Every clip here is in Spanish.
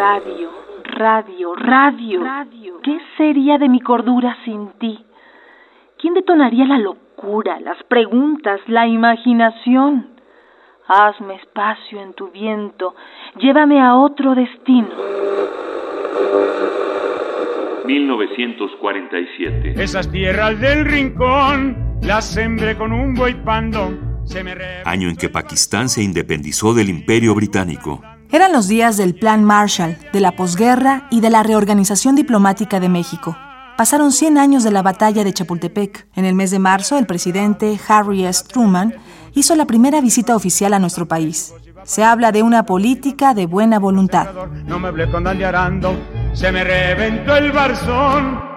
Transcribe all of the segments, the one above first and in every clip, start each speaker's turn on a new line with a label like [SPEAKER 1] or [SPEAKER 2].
[SPEAKER 1] Radio, radio, radio. radio. ¿Qué sería de mi cordura sin ti? ¿Quién detonaría la locura, las preguntas, la imaginación? Hazme espacio en tu viento, llévame a otro destino.
[SPEAKER 2] 1947.
[SPEAKER 3] Esas tierras del rincón las sembré con un buey pandón.
[SPEAKER 2] Año en que Pakistán se independizó del Imperio Británico.
[SPEAKER 4] Eran los días del Plan Marshall, de la posguerra y de la reorganización diplomática de México. Pasaron 100 años de la batalla de Chapultepec. En el mes de marzo, el presidente Harry S. Truman hizo la primera visita oficial a nuestro país. Se habla de una política de buena voluntad.
[SPEAKER 3] No me hablé con se me reventó el barzón.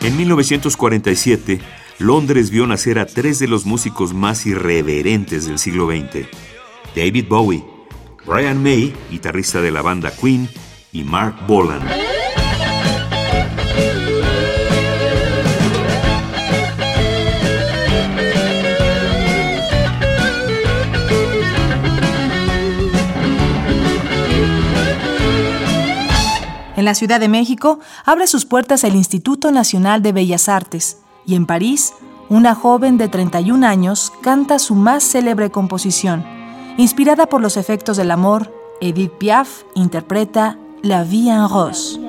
[SPEAKER 2] En 1947, Londres vio nacer a tres de los músicos más irreverentes del siglo XX. David Bowie, Brian May, guitarrista de la banda Queen, y Mark Bolan.
[SPEAKER 4] En la Ciudad de México abre sus puertas el Instituto Nacional de Bellas Artes y en París una joven de 31 años canta su más célebre composición. Inspirada por los efectos del amor, Edith Piaf interpreta La Vie en Rose.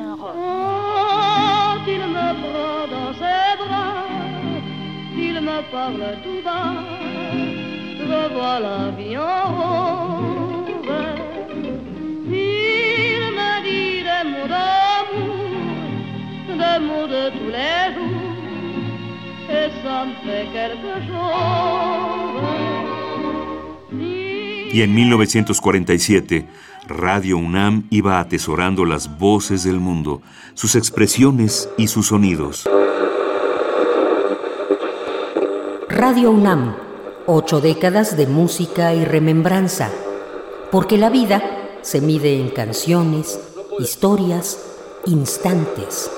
[SPEAKER 2] Y en 1947, Radio UNAM iba atesorando las voces del mundo, sus expresiones y sus sonidos.
[SPEAKER 5] Radio UNAM, ocho décadas de música y remembranza, porque la vida se mide en canciones, historias, instantes.